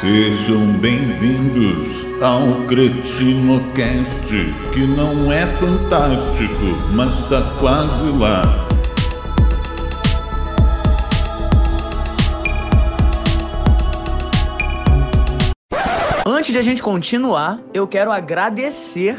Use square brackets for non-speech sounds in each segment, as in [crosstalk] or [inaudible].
Sejam bem-vindos ao CretinoCast, que não é fantástico, mas tá quase lá. Antes de a gente continuar, eu quero agradecer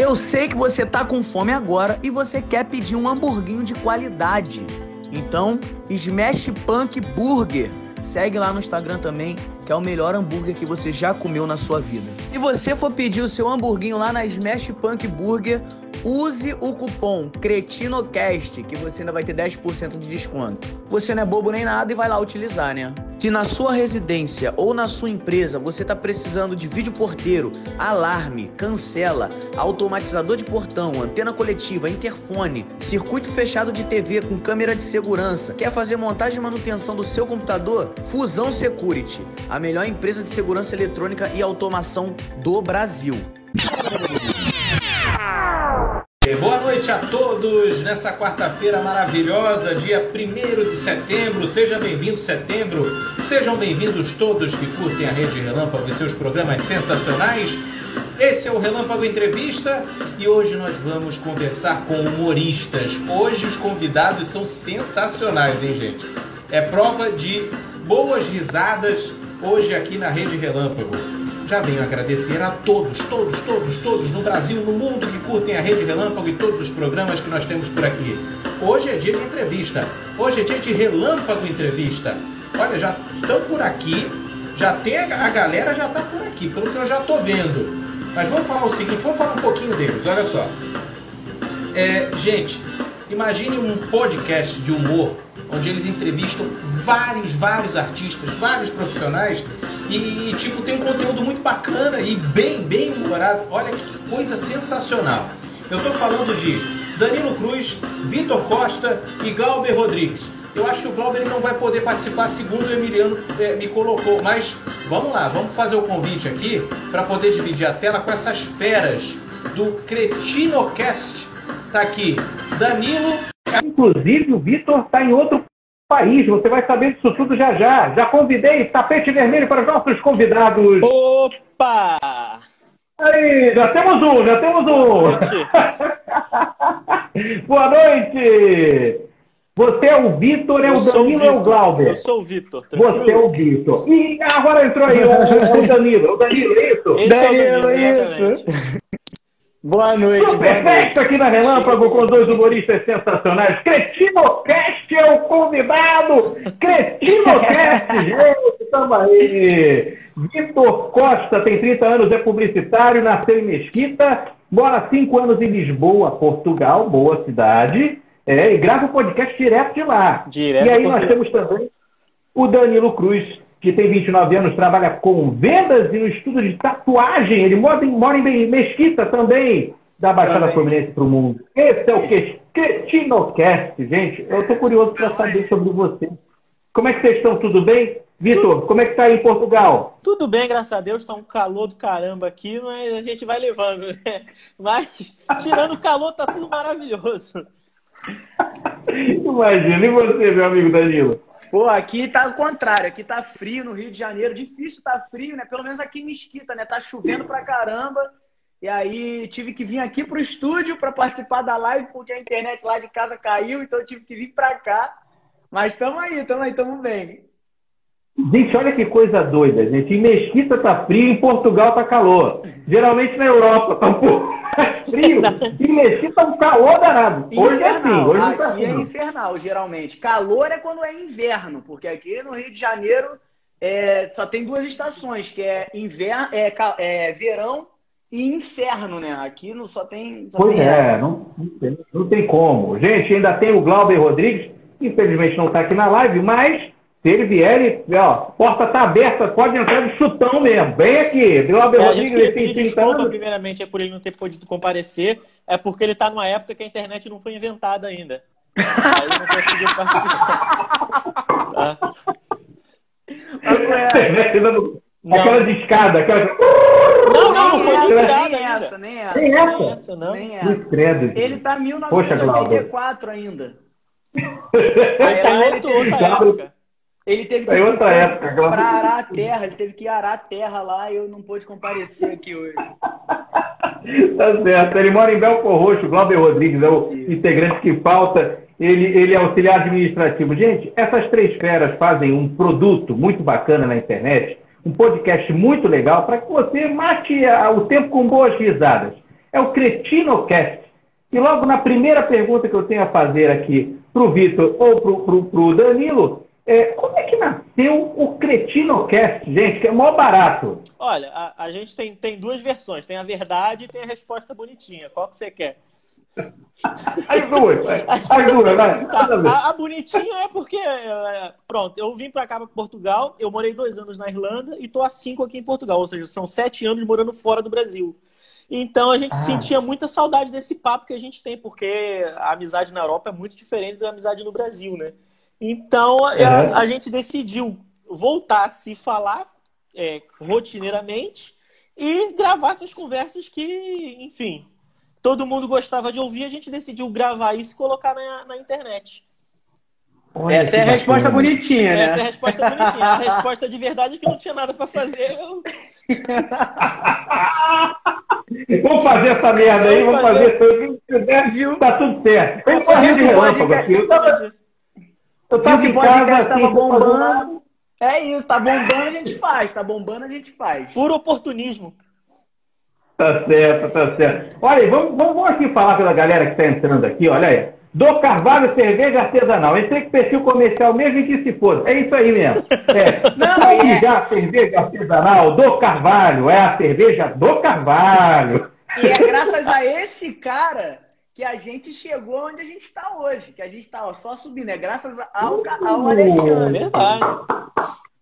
Eu sei que você tá com fome agora e você quer pedir um hamburguinho de qualidade. Então, Smash Punk Burger. Segue lá no Instagram também, que é o melhor hambúrguer que você já comeu na sua vida. Se você for pedir o seu hamburguinho lá na Smash Punk Burger, use o cupom CRETINOCAST, que você ainda vai ter 10% de desconto. Você não é bobo nem nada e vai lá utilizar, né? Se na sua residência ou na sua empresa você está precisando de vídeo porteiro, alarme, cancela, automatizador de portão, antena coletiva, interfone, circuito fechado de TV com câmera de segurança, quer fazer montagem e manutenção do seu computador? Fusão Security, a melhor empresa de segurança eletrônica e automação do Brasil. Boa noite a todos nessa quarta-feira maravilhosa, dia 1 de setembro. Seja bem-vindo, setembro. Sejam bem-vindos todos que curtem a Rede Relâmpago e seus programas sensacionais. Esse é o Relâmpago Entrevista e hoje nós vamos conversar com humoristas. Hoje os convidados são sensacionais, hein, gente? É prova de boas risadas hoje aqui na Rede Relâmpago. Já venho agradecer a todos, todos, todos, todos no Brasil, no mundo que curtem a Rede Relâmpago e todos os programas que nós temos por aqui. Hoje é dia de entrevista. Hoje é dia de Relâmpago Entrevista. Olha, já estão por aqui, já tem a, a galera já está por aqui, pelo que eu já estou vendo. Mas vamos falar o seguinte, vamos falar um pouquinho deles, olha só. É, gente, imagine um podcast de humor onde eles entrevistam vários, vários artistas, vários profissionais e, tipo, tem um conteúdo muito bacana e bem, bem humorado. Olha que coisa sensacional. Eu estou falando de Danilo Cruz, Vitor Costa e Glauber Rodrigues. Eu acho que o Glauber não vai poder participar, segundo o Emiliano é, me colocou. Mas vamos lá, vamos fazer o convite aqui para poder dividir a tela com essas feras do Cretinocast. Tá aqui, Danilo. Inclusive, o Vitor está em outro país. Você vai saber disso tudo já já. Já convidei tapete vermelho para os nossos convidados. Opa! Aí, já temos um, já temos um. Boa [laughs] noite! Você é o Vitor, é o Danilo ou é o Glauber? Eu sou o Vitor. Você é o Vitor. E agora entrou aí o, o Danilo. É o Danilo, é isso? Esse Danilo, é o Danilo, isso. Boa noite, Tudo perfeito aqui na Relâmpago com dois humoristas sensacionais. Cretinocast é o convidado! Cretinocast, [laughs] gente, estamos aí! Vitor Costa tem 30 anos, é publicitário, nasceu em Mesquita, mora há 5 anos em Lisboa, Portugal, boa cidade, é, e grava o podcast direto de lá. Direto e aí nós temos também o Danilo Cruz, que tem 29 anos, trabalha com vendas e no estudo de tatuagem. Ele mora em, mora em Mesquita também, da Baixada Também. Fluminense para o mundo. Esse é o que- Cretinocast, gente. Eu estou curioso para saber sobre você. Como é que vocês estão? Tudo bem? Vitor, como é que está aí em Portugal? Tudo bem, graças a Deus. Tá um calor do caramba aqui, mas a gente vai levando, né? [laughs] Mas, tirando o calor, tá tudo maravilhoso. [laughs] Imagina, e você, meu amigo Danilo? Pô, aqui tá o contrário, aqui tá frio no Rio de Janeiro, difícil tá frio, né? Pelo menos aqui em Mesquita, né? Tá chovendo pra caramba. E aí tive que vir aqui pro estúdio para participar da live, porque a internet lá de casa caiu, então tive que vir pra cá. Mas tamo aí, tamo aí, tamo bem. Gente, olha que coisa doida, gente. Em Mesquita tá frio, em Portugal tá calor. Geralmente na Europa tá um pouco frio. Em Mesquita tá um calor danado. Hoje é assim, Infernal, hoje não tá aqui assim. é infernal, geralmente. Calor é quando é inverno, porque aqui no Rio de Janeiro é, só tem duas estações, que é, inverno, é, é verão e inferno, né? Aqui não só tem. Só Pois tem é, não, não, tem, não tem como. Gente, ainda tem o Glauber Rodrigues, infelizmente não está aqui na live, mas Se ele vier, ele, ó, porta tá aberta, pode entrar de chutão mesmo. Bem aqui. Glauber É, a Rodrigues, ele tem pedir 30 desculpa, anos. primeiramente, é por ele não ter podido comparecer. É porque ele tá numa época que a internet não foi inventada ainda. Aí ele não conseguiu [laughs] participar. Tá? Aquela de escada, aquela. Não, não, não foi nem nem essa, nem ainda. essa, nem essa. Nem Nem essa. essa, não. Nem essa. credo. Ele tá em Poxa, Glauber. 1984 ainda. [laughs] Ele tá em outro, outra época. Ele teve que em outra ir época, pra arar a terra, ele teve que arar a terra lá e eu não pude comparecer aqui hoje. [laughs] Tá certo. Ele mora em Belfor Roxo, Glauber Rodrigues é o Isso. integrante que falta. Ele, ele é auxiliar administrativo. Gente, essas três feras fazem um produto muito bacana na internet, um podcast muito legal para que você mate o tempo com boas risadas. É o Cretinocast. E logo na primeira pergunta que eu tenho a fazer aqui para o Vitor ou para o Danilo, é, como é que nasceu o Cretinocast, gente? Que é o maior barato. Olha, a, a gente tem, tem duas versões. Tem a verdade e tem a resposta bonitinha. Qual que você quer? As duas, [laughs] vai. as duas, vai. Tá, a, a bonitinha é porque, é, pronto, eu vim pra cá, pra Portugal, eu morei dois anos na Irlanda e tô há cinco aqui em Portugal, ou seja, são sete anos morando fora do Brasil. Então a gente Ah. sentia muita saudade desse papo que a gente tem, porque a amizade na Europa é muito diferente da amizade no Brasil, né? Então a, É. a gente decidiu voltar a se falar é, rotineiramente e gravar essas conversas que, enfim, todo mundo gostava de ouvir, a gente decidiu gravar isso e colocar na, na internet. Olha Essa é a que resposta bacana. bonitinha, Essa é a né? resposta bonitinha. A resposta de verdade é que não tinha nada pra fazer. Eu... [laughs] Vamos fazer essa merda aí, Vamos fazer fazer. Tá tudo certo. Vamos fazer de relâmpago aqui. Eu tava, eu tava que o podcast casa, assim, bombando. É isso, tá bombando, a gente faz. Tá bombando, a gente faz. Puro oportunismo. Tá certo, tá certo. Olha aí, vamos, vamos, vamos aqui falar pela galera que está entrando aqui, olha aí. Do Carvalho Cerveja Artesanal. Entrei com perfil comercial mesmo e que se foda. É isso aí mesmo. É. [laughs] Não, Pode é. já cerveja artesanal do Carvalho. É a cerveja do Carvalho. E é graças a esse cara que a gente chegou onde a gente está hoje. Que a gente tá ó, só subindo. É graças ao, ao Uh. Alexandre. Verdade.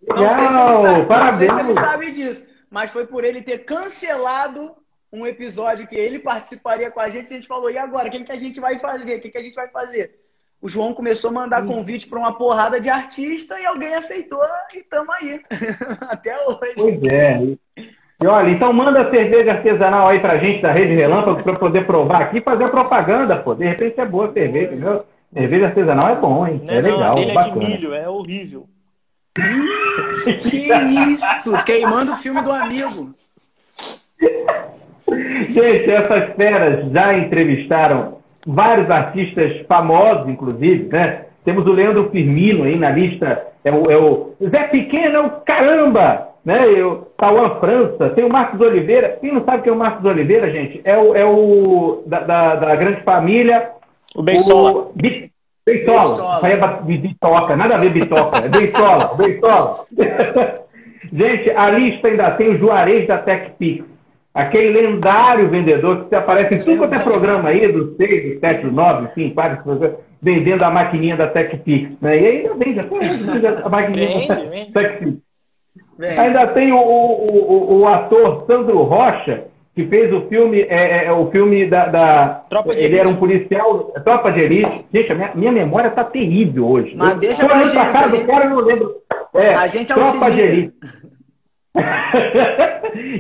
Não sei, se ele Legal, sabe, não sei parabéns. se ele sabe disso, mas foi por ele ter cancelado um episódio que ele participaria com a gente. A gente falou: e agora? O que, que a gente vai fazer? O que, que a gente vai fazer? O João começou a mandar convite para uma porrada de artista e alguém aceitou e estamos aí. [laughs] Até hoje. Pois é. E olha, então manda a cerveja artesanal aí pra gente da Rede Relâmpago pra poder provar aqui e fazer a propaganda, pô. De repente é boa a cerveja, entendeu? Cerveja artesanal é bom, hein? Não É não, legal, a dele é de bacana. milho, é horrível. Que isso? Queimando o filme do amigo. Gente, essas feras já entrevistaram vários artistas famosos, inclusive, né? Temos o Leandro Firmino aí na lista, é o, é o Zé Pequeno, é o caramba, né? E o Tauan França, tem o Marcos Oliveira. Quem não sabe quem é o Marcos Oliveira, gente? É o, é o da, da, da grande família. O Bensola. O Bi- Bensola. Bensola. Aí é bitoca, nada a ver bitoca, é Bensola, [laughs] Bensola. [laughs] Gente, a lista ainda tem o Juarez da TechPix. Aquele lendário vendedor que se aparece em tudo quanto é programa aí, do 6, do 7, do 9, enfim, vários programas, vendendo a maquininha da TechPix. Né? E ainda vende até hoje, a maquininha da Vende, vende. TechPix. Ainda tem o, o, o, o ator Sandro Rocha, que fez o filme, é, é, o filme da. da- Tropa de ele Elite. era um policial, Tropa de Elite. Gente, a minha, minha memória tá terrível hoje. Mas Eu deixa tô pra olhando pra gente, casa gente- cara, eu não lembro. É, A gente Tropa de. Elite. [laughs]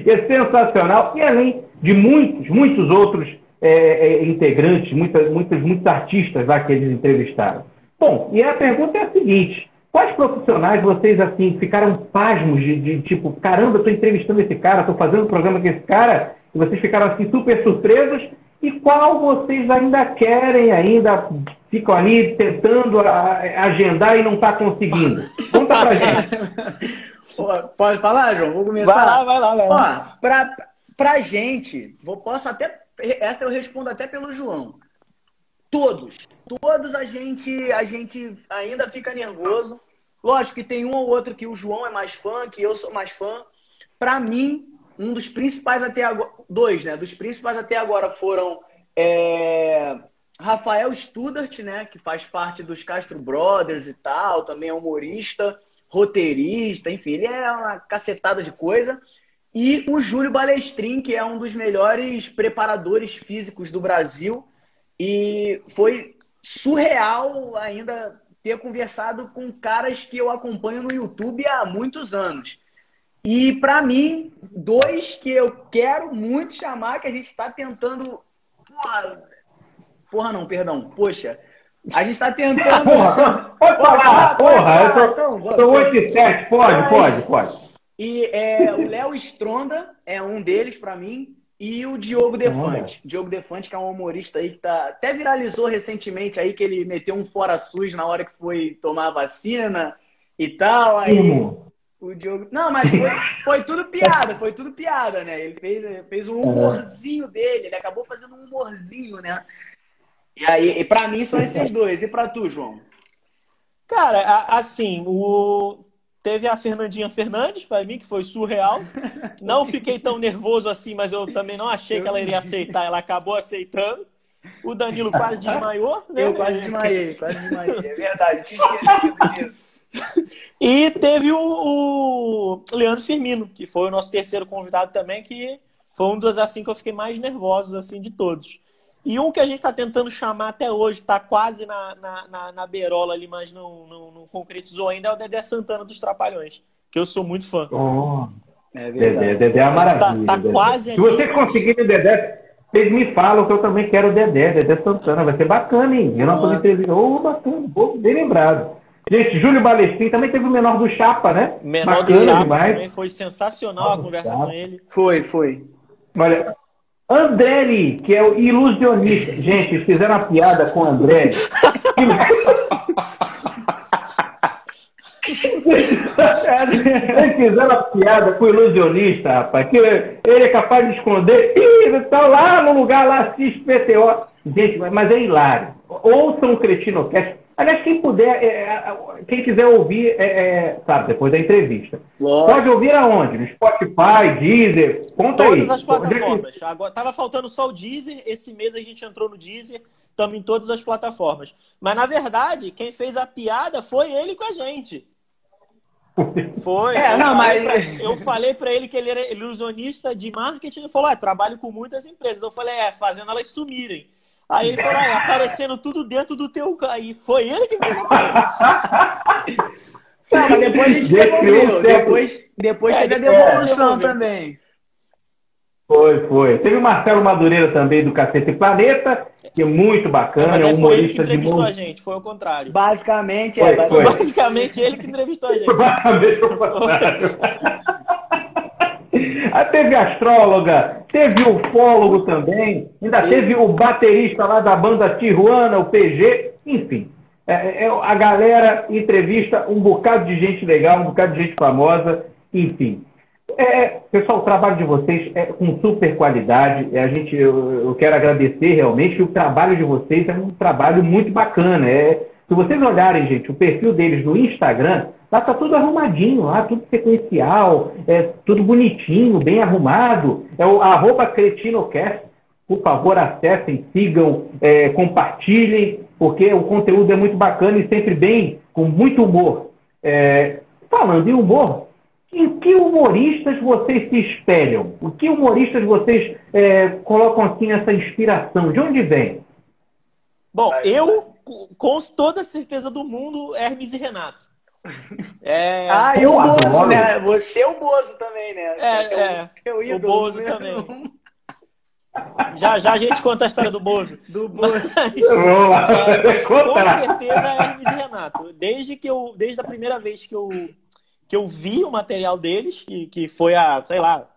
é sensacional. E além de muitos, muitos outros é, é, integrantes, muitas, muitos, muitos artistas lá que eles entrevistaram. Bom, e a pergunta é a seguinte: quais profissionais vocês assim ficaram pasmos de, de tipo, caramba, eu tô entrevistando esse cara, tô fazendo um programa com esse cara, e vocês ficaram assim super surpresos? E qual vocês ainda querem, ainda ficam ali tentando a- agendar e não tá conseguindo? Conta pra [laughs] gente. Pode falar, João? Vou começar. Vai lá, vai lá, vai lá. Ó, pra, pra gente, vou, posso até. Essa eu respondo até pelo João. Todos. Todos a gente, a gente ainda fica nervoso. Lógico que tem um ou outro que o João é mais fã, que eu sou mais fã. Pra mim, um dos principais até agora. Dois, né? Dos principais até agora foram é, Rafael Studart, né? Que faz parte dos Castro Brothers e tal, também é humorista. roteirista, enfim, ele é uma cacetada de coisa. E o Júlio Balestrin, que é um dos melhores preparadores físicos do Brasil. E foi surreal ainda ter conversado com caras que eu acompanho no YouTube há muitos anos. E para mim, dois que eu quero muito chamar, que a gente está tentando. Porra, porra, não, perdão. Poxa, a gente está tentando. porra, pode falar, [laughs] porra. Eu tô, então, tô 8 e 7, pode, pode, pode. E é, o Léo Stronda é um deles para mim. E o Diogo Defante. Diogo Defante, que é um humorista aí que tá, até viralizou recentemente aí, que ele meteu um fora SUS na hora que foi tomar a vacina e tal. Aí o Diogo. Não, mas foi, foi, tudo piada, foi tudo piada, né? Ele fez, fez um humorzinho dele, ele acabou fazendo um humorzinho, né? E aí, e pra mim são esses dois. E pra tu, João? Cara, assim, o Teve a Fernandinha Fernandes, para mim, que foi surreal. Não [laughs] fiquei tão nervoso assim, mas eu também não achei que ela iria aceitar. Ela acabou aceitando. O Danilo quase desmaiou, né? Eu quase desmaiei, quase desmaiei. É verdade, tinha esquecido disso. E teve o, o, Leandro Firmino, que foi o nosso terceiro convidado também, que foi um dos assim que eu fiquei mais nervoso assim de todos. E um que a gente está tentando chamar até hoje, está quase na, na, na, na, beirola ali, mas não, não, não, concretizou ainda, é o Dedé Santana dos Trapalhões, que eu sou muito fã. Oh, é Dedé, Dedé é uma maravilha. Tá, tá quase Se você conseguir o Dedé, vocês me falam que eu também quero o Dedé, Dedé Santana. Vai ser bacana, hein? Eu não tô entrevista. Ô, oh, bacana, bem lembrado. Gente, Júlio Balestrin também teve o menor do Chapa, né? Menor bacana do Chapa demais. também foi sensacional a conversa com ele. Foi, foi. Olha, Andrelli, que é o ilusionista. Gente, fizeram uma piada com Andrelli. Eles fizeram uma piada com o ilusionista, rapaz, que ele é capaz de esconder. Ih, está lá no lugar lá, se PTO. Gente, mas é hilário. Ouçam o Cretinocast. Aliás, quem puder, é, é, quem quiser ouvir, é, é, sabe, depois da entrevista. Lógico. Pode ouvir aonde? No Spotify, Deezer? Conta todas aí. Todas as plataformas. Agora, tava faltando só o Deezer. Esse mês a gente entrou no Deezer. Estamos em todas as plataformas. Mas, na verdade, quem fez a piada foi ele com a gente. Foi. É, eu, não, falei mas... pra, eu falei para ele que ele era ilusionista de marketing. Ele falou: ah, trabalho com muitas empresas. Eu falei: é, fazendo elas sumirem. Aí ele falou, ah, aparecendo tudo dentro do teu. Aí foi ele que fez a [laughs] Não, mas depois a gente devolveu. Depois, depois é, teve a devolução é, também. Foi, foi. Teve o Marcelo Madureira também do Cacete Planeta, que é muito bacana, mas é um humorista ele que entrevistou de a gente, foi o contrário. Basicamente, foi, é. Foi. Basicamente ele que entrevistou a gente. Basicamente o [laughs] contrário. [laughs] Ah, teve astróloga, teve ufólogo também, ainda Sim. teve o baterista lá da banda Tijuana, o PG, enfim. É, é, é, a galera entrevista um bocado de gente legal, um bocado de gente famosa, enfim. É, é pessoal, o trabalho de vocês é com super qualidade. É, a gente, eu, eu, quero agradecer realmente que o trabalho de vocês é um trabalho muito bacana. É, se vocês olharem, gente, o perfil deles no Instagram, Lá está tudo arrumadinho, lá tudo sequencial, é tudo bonitinho, bem arrumado. É o arroba CretinoCast. Por favor, acessem, sigam, é, compartilhem, porque o conteúdo é muito bacana e sempre bem, com muito humor. É, falando em humor, em que humoristas vocês se espelham? O que humoristas vocês é, colocam assim essa inspiração? De onde vem? Bom, eu, com toda a certeza do mundo, Hermes e Renato. É... Ah, e o Bozo, né? Você é o Bozo também, né? É, é. Teu ídolo, o Bozo também. Já, já a gente conta a história do Bozo. [laughs] Do Bozo. Mas, [laughs] é, [laughs] com certeza é Hermes e Renato. Desde, que eu, desde a primeira vez que eu, que eu vi o material deles, que, que foi há, sei lá,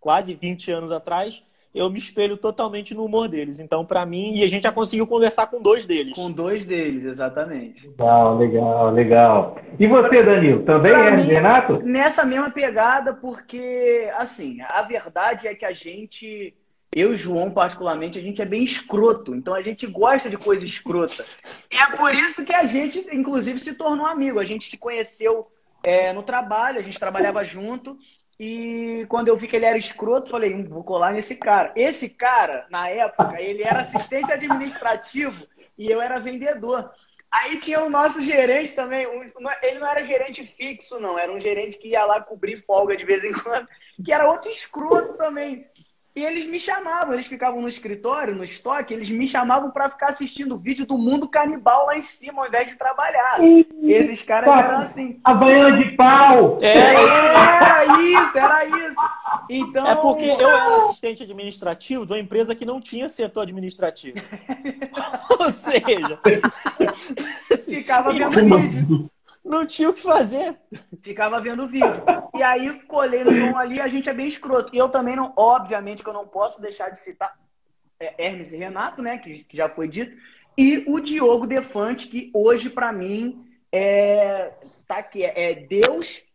quase 20 anos atrás, eu me espelho totalmente no humor deles. Então, para mim, e a gente já conseguiu conversar com dois deles. Com dois deles, exatamente. Legal, legal, legal. E você, Danilo, também pra é mim, Renato? Nessa mesma pegada, porque, assim, a verdade é que a gente, eu e o João, particularmente, a gente é bem escroto. Então, a gente gosta de coisa escrota. E [laughs] é por isso que a gente, inclusive, se tornou amigo. A gente se conheceu é, no trabalho, a gente trabalhava junto. E quando eu vi que ele era escroto, falei, hum, vou colar nesse cara. Esse cara, na época, ele era assistente administrativo e eu era vendedor. Aí tinha o nosso gerente também. Ele não era gerente fixo, não. Era um gerente que ia lá cobrir folga de vez em quando. Que era outro escroto também. E eles me chamavam, eles ficavam no escritório, no estoque, eles me chamavam para ficar assistindo o vídeo do mundo canibal lá em cima, ao invés de trabalhar. E esses caras eram assim. Havaiana de pau! É, era isso, era isso. Então... É porque eu era assistente administrativo de uma empresa que não tinha setor administrativo. [laughs] [laughs] Ou seja, ficava vendo vídeo. Não tinha o que fazer. Ficava vendo o vídeo. E aí colei no João ali, a gente é bem escroto. E eu também não, obviamente que eu não posso deixar de citar é, Hermes e Renato, né, que, que já foi dito, e o Diogo Defante, que hoje para mim é tá aqui, é, é Deus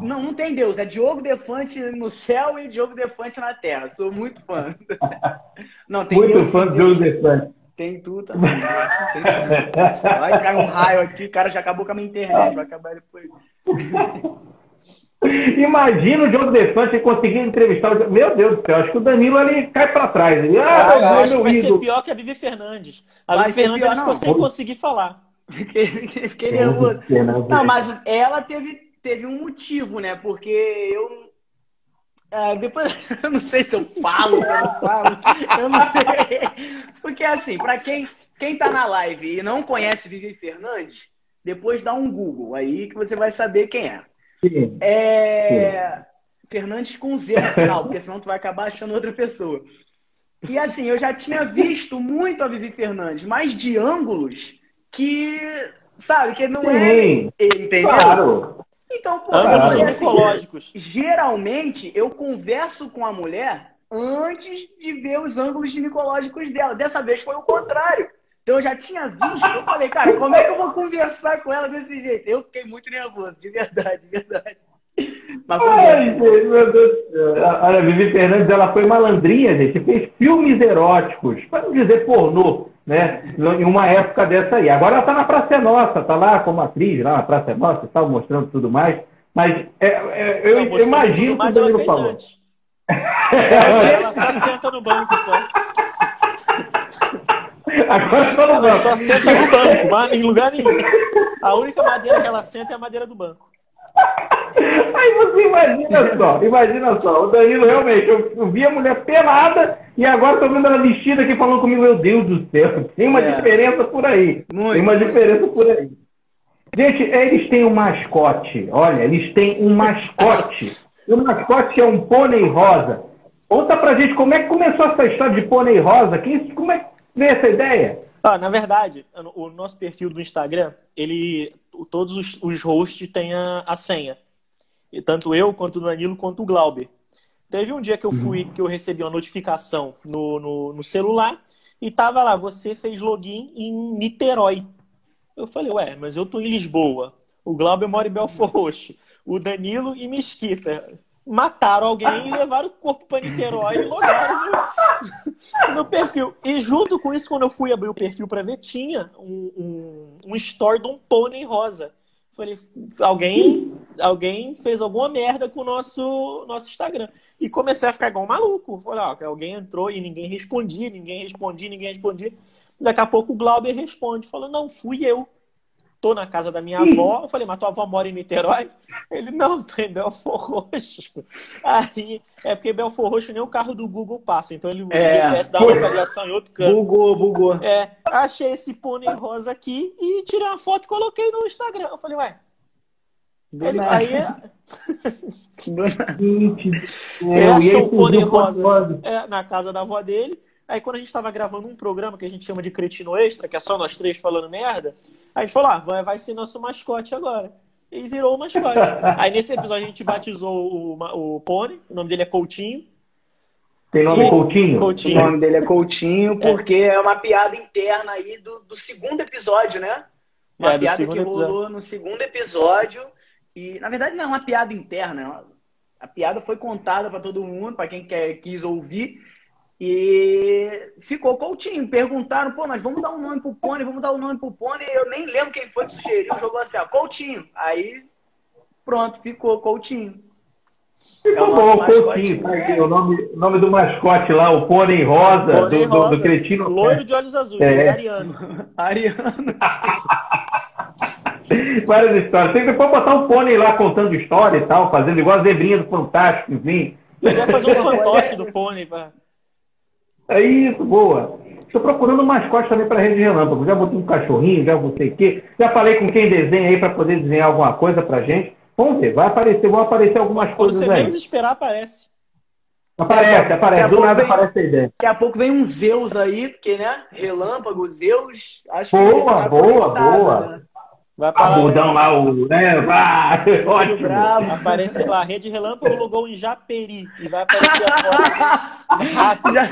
não, não tem Deus. É Diogo Defante no céu e Diogo Defante na terra. Sou muito fã. [laughs] Não, tem muito Deus, fã do Diogo Defante. Tem tu também. Tu. Vai cair um raio aqui, cara, já acabou com a minha internet, vai acabar depois. Imagina o Diogo Defante conseguir entrevistar o... Meu Deus do céu, acho que o Danilo ali cai para trás. Ele, ah, ah, eu acho que vai ser pior que a Vivi Fernandes. A vai Vivi Fernandes pior, ficou sem conseguir falar. Fiquei nervoso. Não, mas ela teve, teve um motivo, né? Porque eu ah, depois, [laughs] eu não sei se eu falo, se eu não falo, eu não sei. Porque assim, para quem, quem tá na live e não conhece Vivi Fernandes, depois dá um Google aí que você vai saber quem é. Sim. É. Sim. Fernandes com Z no final, porque senão tu vai acabar achando outra pessoa. E assim, eu já tinha visto muito a Vivi Fernandes, mas de ângulos que, sabe, que não é Sim, é. Entendeu? Claro. Então, pô, Ambos ginecológicos. Assim, geralmente eu converso com a mulher antes de ver os ângulos ginecológicos dela. Dessa vez foi o contrário. Então eu já tinha visto, eu falei, cara, como é que eu vou conversar com ela desse jeito? Eu fiquei muito nervoso, de verdade, de verdade. Mas Ai, gente, meu Deus do céu. Olha, a Vivi Fernandes, ela foi malandrinha, gente. Fez filmes eróticos, para não dizer pornô né? Em uma época dessa aí. Agora ela está na Praça Nossa, está lá como atriz, lá na Praça Nossa, está mostrando tudo mais. Mas é, é, eu, eu imagino que o Danilo falou. [laughs] ela só senta no banco só. Agora só no ela banco. só senta no banco, em lugar nenhum. A única madeira que ela senta é a madeira do banco. Aí você imagina só, imagina só, o Danilo realmente, eu, eu vi a mulher pelada e agora tô vendo ela vestida aqui falando comigo, meu Deus do céu, tem uma é. diferença por aí. Muito, tem uma muito. diferença por aí. Gente, eles têm um mascote, olha, eles têm um mascote. [laughs] o mascote é um pônei rosa. Conta pra gente como é que começou essa história de pônei rosa, quem, como é que veio essa ideia? Ah, na verdade, o nosso perfil do Instagram, ele, todos os, os hosts têm a, a senha tanto eu quanto o Danilo quanto o Glauber. Teve um dia que eu fui, que eu recebi uma notificação no, no, no celular e tava lá, você fez login em Niterói. Eu falei, ué, mas eu tô em Lisboa. O Glauber mora em Belfort Roxo. O Danilo em Mesquita. Mataram alguém e levaram o corpo para Niterói e logaram no, no, perfil. E junto com isso, quando eu fui abrir o perfil para ver, tinha um, um, um store de um pônei rosa. Falei, alguém, alguém fez alguma merda com o nosso, nosso Instagram. E comecei a ficar igual um maluco. Falei, ó, alguém entrou e ninguém respondia, ninguém respondia, ninguém respondia. Daqui a pouco o Glauber responde, falou, não, fui eu tô na casa da minha avó. Eu falei, mas tua avó mora em Niterói? Ele, não, tô em Belfor Roxo. Aí, é porque Belfor Roxo nem o carro do Google passa. Então ele é. GPS dá uma localização em outro canto. Bugou, bugou. É, achei esse pônei rosa aqui e tirei uma foto e coloquei no Instagram. Eu falei, ué. Ele, aí ele achou o pônei rosa é, na casa da avó dele. Aí quando a gente estava gravando um programa que a gente chama de Cretino Extra, que é só nós três falando merda, aí a gente falou, ah, vai, vai ser nosso mascote agora. E virou o mascote. [laughs] aí nesse episódio a gente batizou o, o pônei, o nome dele é Coutinho. Tem nome e... Coutinho? Coutinho? O nome dele é Coutinho, porque é, é uma piada interna aí do, do segundo episódio, né? Uma é, piada que rolou episódio. no segundo episódio. E, na verdade, não é uma piada interna. A piada foi contada para todo mundo, para quem quer, quis ouvir. E ficou Coutinho. Perguntaram, pô, mas vamos dar um nome pro Pônei, vamos dar um nome pro Pônei. Eu nem lembro quem foi que sugeriu, jogou assim, ó, Coutinho. Aí, pronto, ficou Coutinho. Ficou É o bom, Coutinho, tá o nome, o nome do mascote lá, o pônei rosa, Pônei do, do, rosa, do Cretino. Loiro de olhos azuis, É. ariano. [laughs] [laughs] Ariano. Várias histórias. Tem que depois botar um pônei lá contando história e tal, fazendo igual a zebrinha do Fantástico, enfim. Ele vai fazer um [laughs] fantoche do pônei. Pra... É isso, boa. Estou procurando um mascote também para a Rede Relâmpago. Já botei um cachorrinho, já não sei o quê. Já falei com quem desenha aí para poder desenhar alguma coisa pra gente. Vamos ver, vai aparecer, vão aparecer algumas Quando coisas você aí. menos esperar, aparece. Aparece, aparece. Do nada vem- aparece a ideia. Daqui a pouco vem um Zeus aí, porque, né? Relâmpago, Zeus. Acho que Boa, tá boa, conectado, boa. né? Vai pra lá, Bundão lá, o. Né? Vai, [laughs] ótimo. bravo. aparece lá, Rede Relâmpago logou em Japeri. E vai aparecer a foto. Rápido. [laughs] Já,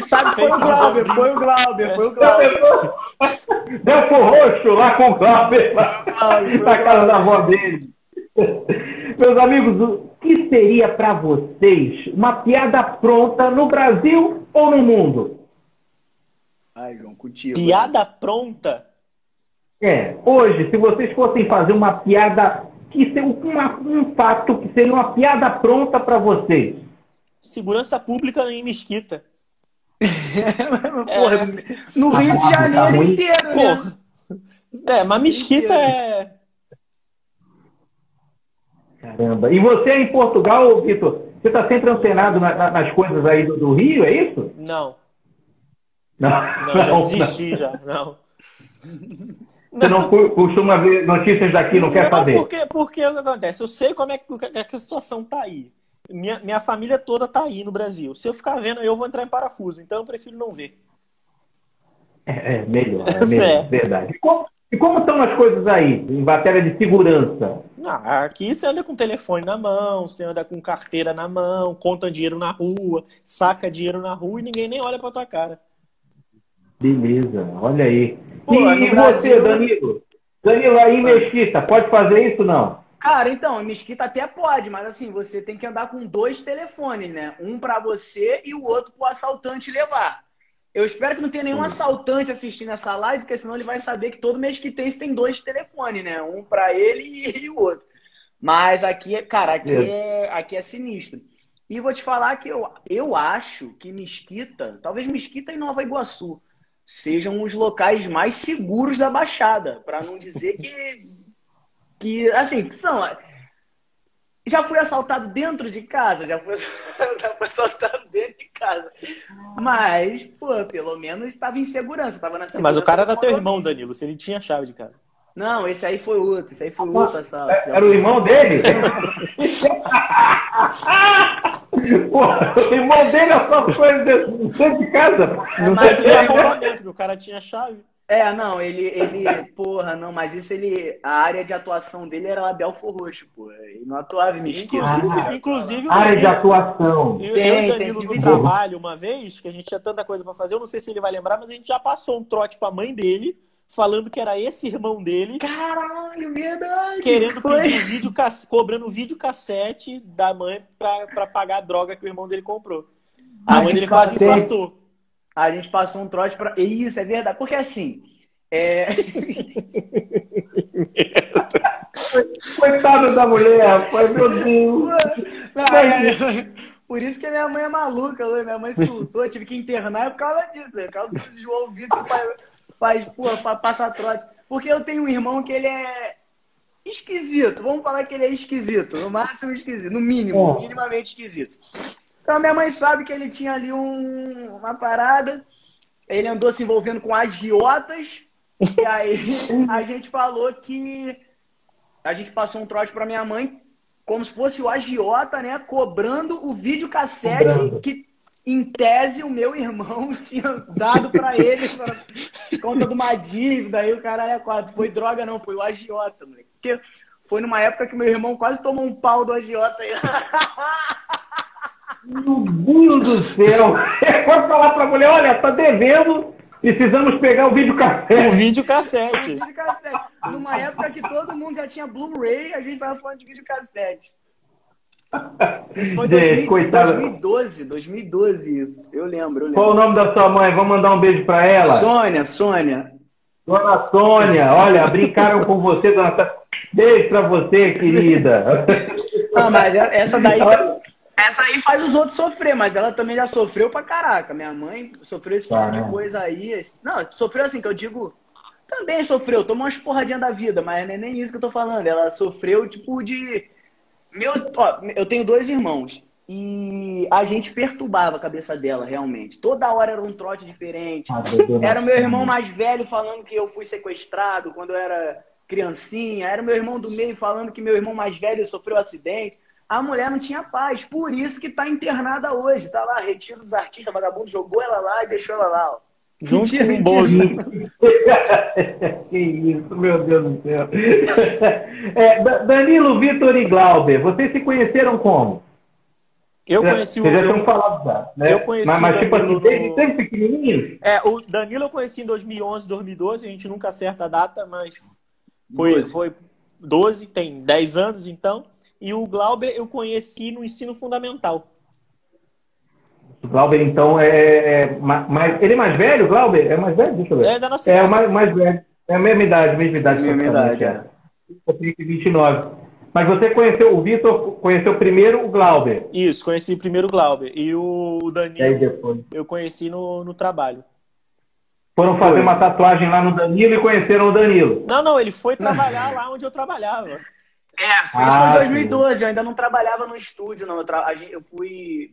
sabe que foi o Glauber, foi o Glauber, foi o Glauber. [laughs] Delfo Roxo lá com o Glauber, lá na casa da avó dele. Meus amigos, o que seria para vocês uma piada pronta no Brasil ou no mundo? Ai, João, contigo. Piada pronta. É, hoje, se vocês fossem fazer uma piada que seria uma- um fato que seria uma piada pronta para vocês. Segurança pública em Mesquita. [laughs] Porra, no Rio de Tá Janeiro ruim. inteiro, né? Porra. É, mas Mesquita é. Caramba. E você em Portugal, Vitor, você está sempre antenado na- na- nas coisas aí do, do Rio, é isso? Não. Não, Não, já [laughs] desisti já. Não. Você não costuma ver notícias daqui, não quer fazer? Porque, porque o que acontece? Eu sei como é que, que- que a situação tá aí. Minha, minha família toda tá aí no Brasil. Se eu ficar vendo, eu vou entrar em parafuso. Então eu prefiro não ver. É, é melhor, é melhor, [laughs] É. verdade. E como, e como estão as coisas aí, em matéria de segurança? Ah, aqui você anda com telefone na mão, você anda com carteira na mão, conta dinheiro na rua, saca dinheiro na rua e ninguém nem olha pra tua cara. Beleza, olha aí. Pô, e e você, Brasil- Danilo? Danilo, aí em Mesquita, pode fazer isso não? Cara, então, em Mesquita até pode, mas assim, você tem que andar com dois telefones, né? Um pra você e o outro pro assaltante levar. Eu espero que não tenha nenhum assaltante assistindo essa live, porque senão ele vai saber que todo mesquitense tem dois telefones, né? Um pra ele [laughs] e, o outro. Mas aqui, é- cara, aqui é, aqui é sinistro. E vou te falar que eu, eu acho que Mesquita, talvez Mesquita e Nova Iguaçu, sejam os locais mais seguros da Baixada, Pra não dizer que [laughs] que, assim, são. Já fui assaltado dentro de casa, já fui, [laughs] já fui assaltado dentro de casa. Mas, pô, pelo menos estava em segurança, estava na Mas segurança o cara era teu irmão, Danilo, se ele tinha chave de casa. Não, esse aí foi outro, esse aí foi outro assalto. Era o irmão dele? [laughs] Pô, o irmão dele é só coisa dentro dentro de casa. Não mas tem Era é, jeito, né? arrombamento, que o cara tinha chave. É, não, ele, ele, porra, não, mas isso ele, a área de atuação dele era Belfor Roxo, pô. Ele não atuava em. Inclusive, Ah, inclusive o Área de Danilo- atuação. Eu, Tem, eu tem Danilo no dividir. trabalho, uma vez, que a gente tinha tanta coisa pra fazer, eu não sei se ele vai lembrar, mas a gente já passou um trote pra mãe dele, falando que era esse irmão dele, Caralho, verdade. querendo foi. pedir um vídeo, cass- cobrando um vídeo cassete da mãe pra, pra pagar a droga que o irmão dele comprou. A A mãe dele quase passou- infartou. A gente passou um trote pra. Isso, é verdade. Porque assim. É... [laughs] Coitado da mulher, rapaz, meu Deus. Não, é- Por isso que minha mãe é maluca, né? minha mãe surtou, tive que internar por causa disso, né? por causa do João Vitor que faz, pô, passa trote. Porque eu tenho um irmão que ele é esquisito, vamos falar que ele é esquisito, no máximo esquisito, no mínimo, minimamente esquisito. Então minha mãe sabe que ele tinha ali um- uma parada, ele andou se envolvendo com agiotas, e aí [laughs] a gente falou que a gente passou um trote pra minha mãe como se fosse o agiota, né, cobrando o videocassete Cobrando. que em tese o meu irmão [laughs] tinha dado pra ele pra conta de uma dívida, aí o caralho é quatro. Foi droga não, foi o agiota, moleque. Porque foi numa época que meu irmão quase tomou um pau do agiota aí. [laughs] Meu Deus do céu. [laughs] Pode falar pra mulher, olha, tá devendo, precisamos pegar o vídeo O vídeo cassete. videocassete. Numa época que todo mundo já tinha Blu-ray, a gente tava falando de videocassete. Isso foi Gente, 2000, coitada. 2012, 2012 isso. Eu lembro, eu Qual o lembro. nome da sua mãe? Vamos mandar um beijo pra ela. Sônia, Sônia. Dona Sônia, olha, brincaram com você, dona Sônia. Beijo pra você, querida. Não, mas essa daí. Essa aí faz os outros sofrer, mas ela também já sofreu pra caraca. Minha mãe sofreu esse tipo de coisa aí. Não, sofreu assim, que eu digo. Também sofreu, tomou umas porradinhas da vida, mas não é nem isso que eu tô falando. Ela sofreu, tipo, de. Meu, ó, eu tenho dois irmãos. E a gente perturbava a cabeça dela, realmente. Toda hora era um trote diferente. Ah, era o meu irmão mais velho falando que eu fui sequestrado quando eu era criancinha. Era o meu irmão do meio falando que meu irmão mais velho sofreu um acidente. A mulher não tinha paz. Por isso que tá internada hoje. Tá lá, retiro dos artistas, vagabundo, jogou ela lá e deixou ela lá. Ó. Junto mentira, com o Bozo. [laughs] que isso, meu Deus do céu. [laughs] É, Danilo, Vitor e Glauber, vocês se conheceram como? Eu conheci Vocês o. Vocês já tinham falado já, né? Eu conheci mas, mas tipo assim, desde sempre pequenininho? É, o Danilo eu conheci em 2011, 2012, a gente nunca acerta a data, mas foi 12, foi 12 tem 10 anos então. E o Glauber eu conheci no ensino fundamental. O Glauber, então, é, é mais. Ele é mais velho, Glauber? É mais velho? Deixa eu ver. É da nossa É, mais, mais velho. É a mesma idade, mesma idade. Mesma idade, é. Eu tenho 29. Mas você conheceu, o Vitor conheceu primeiro o Glauber. Isso, conheci primeiro o Glauber. E o Danilo eu conheci no, no trabalho. Foram fazer foi. uma tatuagem lá no Danilo e conheceram o Danilo. Não, não, ele foi trabalhar lá onde eu trabalhava. É, foi ah, em 2012, eu ainda não trabalhava no estúdio, não. Eu, tra... eu fui.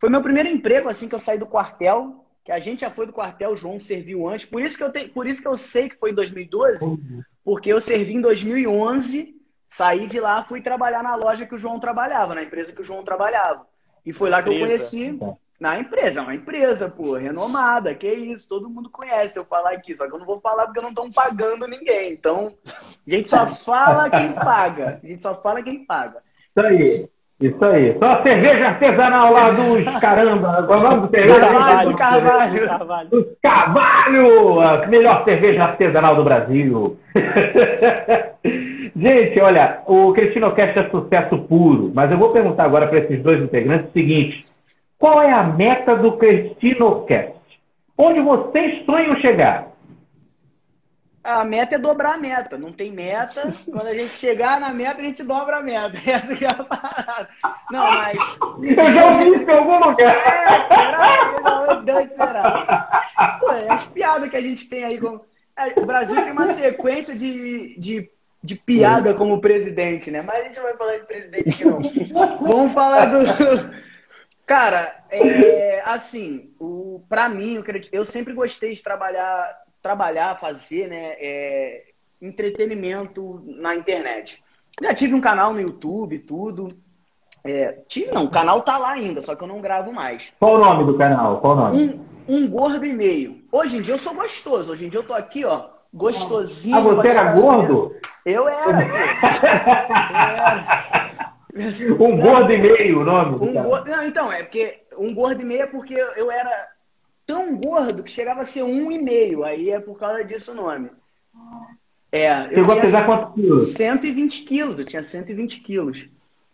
Foi meu primeiro emprego, assim, que eu saí do quartel, que a gente já foi do quartel, o João serviu antes. Por isso que eu, te... Por isso que eu sei que foi em 2012, porque eu servi em 2011 Saí de lá, fui trabalhar na loja que o João trabalhava, na empresa que o João trabalhava. E foi lá que eu conheci. Na empresa, uma empresa, pô, renomada, que isso, todo mundo conhece eu falar aqui, só que eu não vou falar porque eu não estou pagando ninguém. Então, a gente só [laughs] fala quem paga. A gente só fala quem paga. Isso aí. Isso aí. Só cerveja artesanal lá dos [laughs] caramba. Qual é o nome do cerveja? Carvalho, Carvalho. Carvalho. Dos Carvalho, a melhor cerveja artesanal do Brasil. [laughs] Gente, olha, o Cristinocast é sucesso puro, mas eu vou perguntar agora para esses dois integrantes o seguinte: qual é a meta do Cristinocast? Onde vocês sonham chegar? A meta é dobrar a meta. Não tem meta. Quando a gente chegar na meta, a gente dobra a meta. [laughs] Essa que é a parada. Não, mas. Eu já ouvi isso em algum lugar. É, será? Pô, é as piadas que a gente tem aí. Com... É, o Brasil tem uma sequência de, de, de piada como presidente, né? Mas a gente não vai falar de presidente aqui, não. Vamos falar do. Cara, é, assim, o, pra mim, eu, eu sempre gostei de trabalhar trabalhar, fazer né, é, entretenimento na internet. Já tive um canal no YouTube, tudo. É, tive não, o canal tá lá ainda, só que eu não gravo mais. Qual o nome do canal? Qual o nome? Um, um gordo e meio. Hoje em dia eu sou gostoso. Hoje em dia eu tô aqui, ó, gostosinho. Ah, você era gordo? Eu era, eu era. [laughs] Um gordo e meio, o nome? Um gordo... Não, então, é porque um gordo e meio é porque eu era tão gordo que chegava a ser um e meio. Aí é por causa disso o nome. É, eu Chegou a pesar quantos quilos? 120 quilos, eu tinha 120 quilos.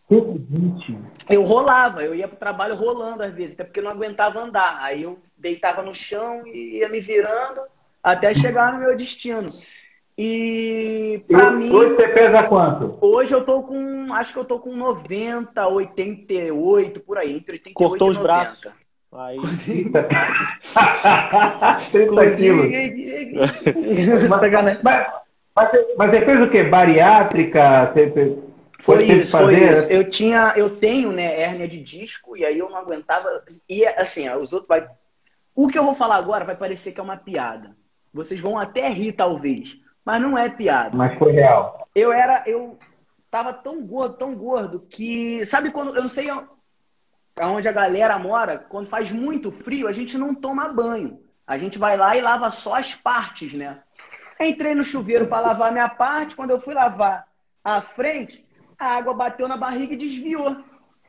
120? Eu rolava, eu ia pro trabalho rolando às vezes, até porque eu não aguentava andar. Aí eu deitava no chão e ia me virando até chegar no meu destino. E pra mim. Hoje você pesa quanto? Hoje eu tô com. Acho que eu tô com 90, 88, por aí, entre 88 Cortou e 90. os braços. Aí. [laughs] 30 quilos. mas, mas, mas, você fez o quê? Bariátrica? Você fez... Foi isso, fazer? foi isso. Eu tinha, eu tenho, né, hérnia de disco e aí eu não aguentava. E assim, os outros vai. O que eu vou falar agora vai parecer que é uma piada. Vocês vão até rir talvez, mas não é piada. Mas foi real. Eu era, eu tava tão gordo, tão gordo que sabe quando eu não sei onde a galera mora, quando faz muito frio, a gente não toma banho. A gente vai lá e lava só as partes, né? Entrei no chuveiro para lavar minha parte. Quando eu fui lavar a frente, a água bateu na barriga e desviou.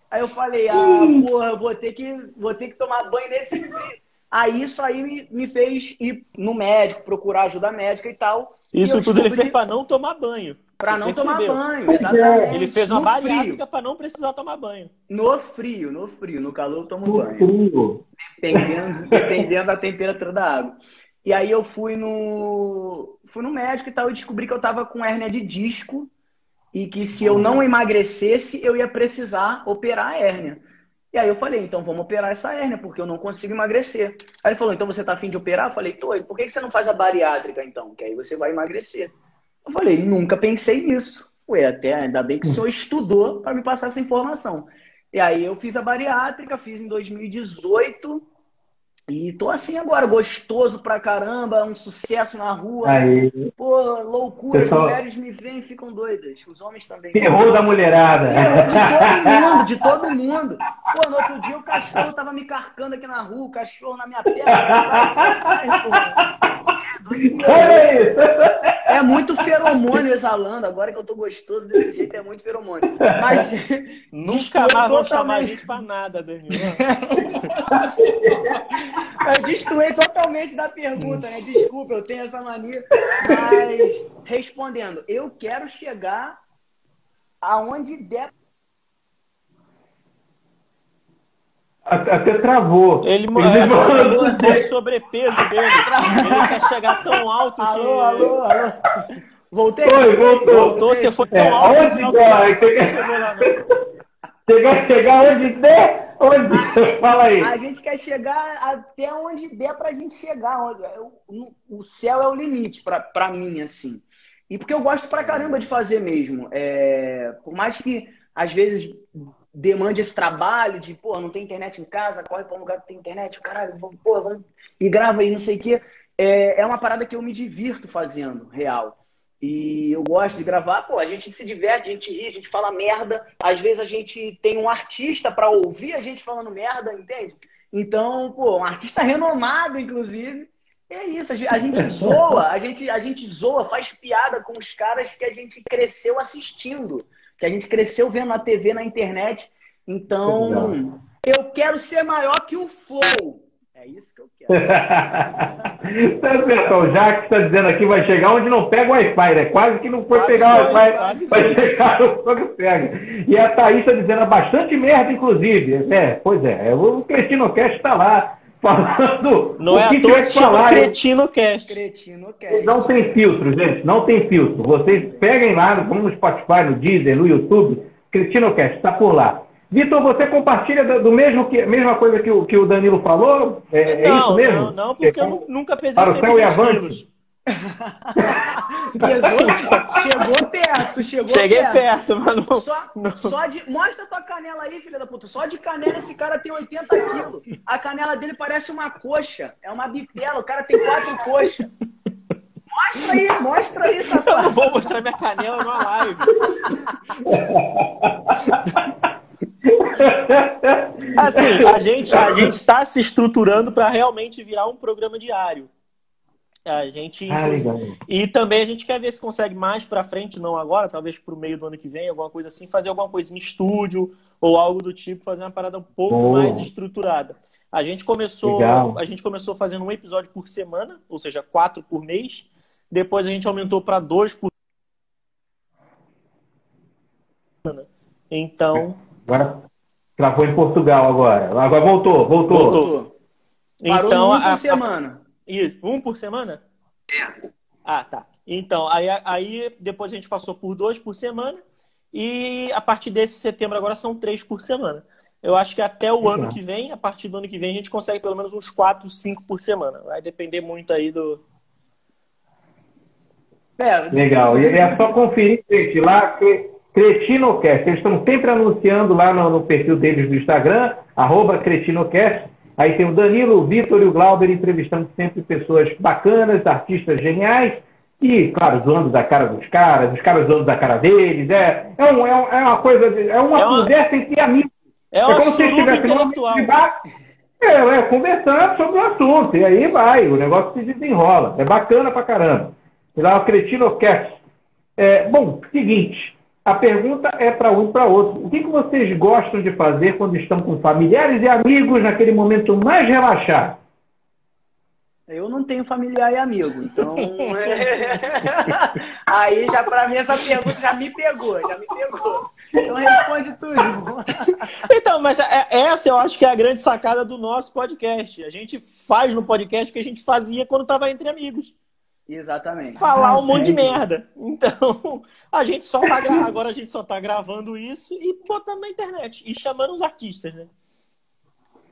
Aí eu falei, ah, porra, eu vou ter que, vou ter que tomar banho nesse frio. Aí isso aí me, me fez ir no médico, procurar ajuda médica e tal. Isso tudo ele fez para não tomar banho. Para não tomar banho, exatamente. Ele fez uma bariátrica para não precisar tomar banho. No frio, no frio. No calor eu tomo no banho. Frio. Dependendo, dependendo da temperatura da água. E aí eu fui no fui no médico e tal e descobri que eu tava com hérnia de disco e que se eu não emagrecesse, eu ia precisar operar a hérnia. E aí eu falei, então vamos operar essa hérnia, porque eu não consigo emagrecer. Aí ele falou, então você tá afim de operar? Eu falei, tô, por que você não faz a bariátrica então? Que aí você vai emagrecer. Eu falei, nunca pensei nisso. Ué, até ainda bem que o senhor estudou para me passar essa informação. E aí eu fiz a bariátrica, fiz em 2018, e tô assim agora, gostoso pra caramba, um sucesso na rua. Aí. Pô, loucura, Pessoal... as mulheres me veem e ficam doidas. Os homens também. Terror da mulherada. De todo [laughs] mundo, de todo mundo. Pô, no outro dia o cachorro tava me carcando aqui na rua, o cachorro na minha perna. Sai, sai, porra. É isso. É muito feromônio exalando. Agora que eu tô gostoso desse jeito, é muito feromônio. Mas. Nunca mais vão chamar a gente pra nada, Danilo. [laughs] Eu destruí totalmente da pergunta, né? Desculpa, eu tenho essa mania. Mas, respondendo, eu quero chegar aonde der. Até travou. Ele, Ele ele foi sobrepeso dele. Ele quer chegar tão alto que. Alô, alô, alô. Voltei? Foi, voltou. Voltou, você foi tão É, alto. aonde sinal der. Chegar, chegar [laughs] onde der, [laughs] Fala aí. A gente quer chegar até onde der pra gente chegar. O- céu é o limite pra mim, assim. E porque eu gosto pra caramba de fazer mesmo. É, por mais que, às vezes, demande esse trabalho de, pô, não tem internet em casa, corre pra um lugar que tem internet, caralho, vamos, pô, vamos, e grava aí, não sei o quê. É, é uma parada que eu me divirto fazendo, real. E eu gosto de gravar, pô, a gente se diverte, a gente ri, a gente fala merda. Às vezes a gente tem um artista pra ouvir a gente falando merda, entende? Então, pô, um artista renomado, inclusive. É isso, a gente, a gente zoa, a gente, a gente zoa, faz piada com os caras que a gente cresceu assistindo, que a gente cresceu vendo na TV, na internet. Então, eu quero ser maior que o Flow. É isso que eu quero. [laughs] Tá certo, o Jack está dizendo aqui, vai chegar onde não pega o Wi-Fi, né? Quase que não foi Quase pegar o Wi-Fi, vai chegar onde pega. E a Thaís está dizendo, é bastante merda, inclusive. É, pois é, o Cretino-Cast está lá, falando Não o é que tiver que falar. Cretino Cast. Cretino quer. Não tem filtro, gente, não tem filtro. Vocês peguem lá, vamos no Spotify, no Deezer, no YouTube, Cretino-Cast, está por lá. Vitor, você compartilha do do mesmo que, mesma coisa que o, que o Danilo falou? É, é não, isso mesmo? não, não, porque eu nu- nunca pesei Para o céu e 120 avante. quilos. [laughs] Pesou, chegou perto, chegou Cheguei perto. perto, mas não. Só, só de. Mostra tua canela aí, filha da puta. Só de canela esse cara tem 80 quilos. A canela dele parece uma coxa. É uma bipela. O cara tem quatro coxas. Mostra aí, mostra aí, Eu não safado. vou mostrar minha canela numa live. [laughs] [laughs] Assim, a gente a gente está se estruturando para realmente virar um programa diário. A gente Ah, e também a gente quer ver se consegue mais para frente, não agora, talvez para o meio do ano que vem, alguma coisa assim, fazer alguma coisa em estúdio ou algo do tipo, fazer uma parada um pouco Boa. mais estruturada. A gente começou, Legal. a gente começou fazendo um episódio por semana, ou seja, quatro por mês. Depois a gente aumentou para dois por semana. Então, Agora travou em Portugal agora. Agora voltou, voltou. Voltou. Parou então um a- por a- semana. Isso, um por semana? É. Ah, tá. Então, aí, aí depois a gente passou por dois por semana e a partir desse setembro agora são três por semana. Eu acho que até o ano que vem, a partir do ano que vem, a gente consegue pelo menos uns quatro, cinco por semana. Vai depender muito aí do. É, Legal. E é só conferir, gente, lá, que- CretinoCast. Eles estão sempre anunciando lá no, no perfil deles do Instagram, arroba CretinoCast. Aí tem o Danilo, o Vitor e o Glauber entrevistando sempre pessoas bacanas, artistas geniais. E, claro, zoando da cara dos caras, os caras zoando da cara deles. É, é, um- é um- é uma coisa, é uma É uma- conversa entre amigos. É uma como se estivesse bar. É, é, conversando sobre o assunto. E aí vai, o negócio se desenrola. É bacana pra caramba. E lá o CretinoCast. É, bom, seguinte. A pergunta é para um e para outro. O que, que vocês gostam de fazer quando estão com familiares e amigos naquele momento mais relaxado? Eu não tenho familiar e amigo, então. [laughs] Aí já pra mim essa pergunta já me pegou, já me pegou. Então responde tu, João. Então, mas é- essa eu acho que é a grande sacada do nosso podcast. A gente faz no podcast o que a gente fazia quando estava entre amigos. Exatamente. falar um monte de merda. Então, [laughs] a gente só tá gra... agora a gente só tá gravando isso e botando na internet e chamando os artistas, né?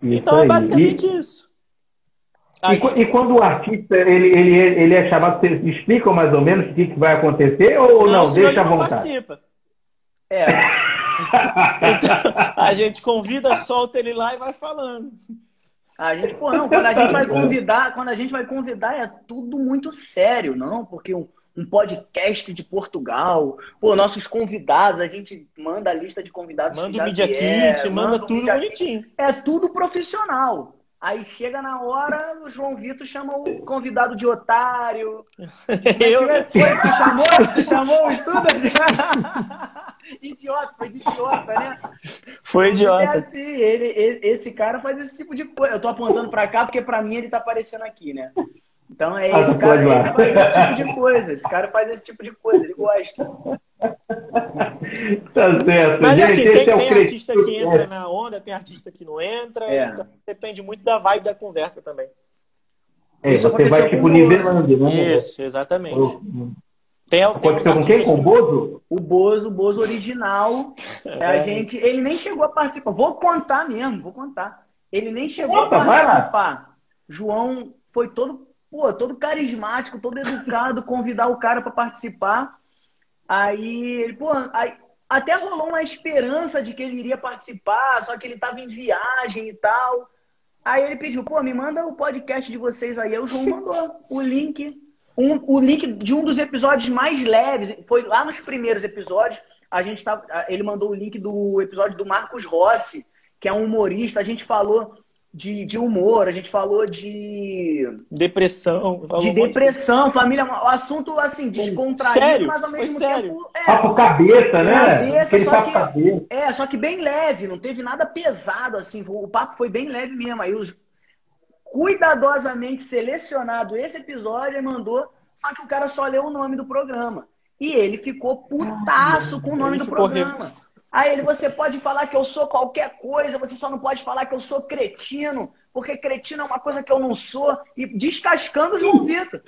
Isso Então é aí. basicamente E- isso. E, gente- e quando o artista ele, ele, ele é chamado, vocês explicam mais ou menos o que, que vai acontecer ou não? senão Deixa à não vontade. participa. É, [laughs] Então, a gente convida, solta ele lá e vai falando. A gente, pô, não, quando a gente vai convidar, quando a gente vai convidar é tudo muito sério, não? Porque um, um podcast de Portugal, pô, nossos convidados, a gente manda a lista de convidados Manda que o Media Kit, manda o tudo bonitinho. É tudo profissional. Aí chega na hora, o João Vitor chama o convidado de otário. [laughs] Eu, Foi, tu chamou? Tu chamou o estudo? [laughs] idiota, foi de idiota, né? foi É idiota. assim, ele, esse cara faz esse tipo de coisa. Eu tô apontando pra cá porque pra mim ele tá aparecendo aqui, né? Então é Ah, esse cara, ele faz esse tipo de coisa. Esse cara faz esse tipo de coisa, ele gosta. Tá certo. Mas gente, assim, tem, é tem artista que entra na onda, tem artista que não entra. É. Então depende muito da vibe da conversa também. É, Isso você vai tipo nivelando, né? Isso, exatamente. Eu- Tem, tem Aconteceu com quem? Com o Bozo? O Bozo, o Bozo original, [laughs] É. a gente, ele nem chegou a participar. Vou contar mesmo, vou contar. Ele nem chegou Conta, a vai lá. participar. João foi todo, pô, todo carismático, todo educado, convidar o cara para participar. Aí, ele, pô, aí, até rolou uma esperança de que ele iria participar, só que ele tava em viagem e tal. Aí ele pediu, pô, me manda o podcast de vocês aí. Aí o João mandou o link. Um, o link de um dos episódios mais leves. Foi lá nos primeiros episódios. A gente tava, ele mandou o link do episódio do Marcos Rossi, que é um humorista. A gente falou de, de humor, a gente falou de, Depressão. falou de um depressão, família. O assunto, assim, descontraído, Sério? mas ao Foi mesmo sério? tempo. É, Papo cabeça, né? Cabeça, só papo que- cabeça. é, só que bem leve, não teve nada pesado, assim. O papo foi bem leve mesmo. Aí os cuidadosamente selecionado esse episódio e mandou, só que o cara só leu o nome do programa. E ele ficou putaço com o nome do programa. re- Aí ele, você pode falar que eu sou qualquer coisa, você só não pode falar que eu sou cretino, porque cretino é uma coisa que eu não sou, e descascando o João Vitor.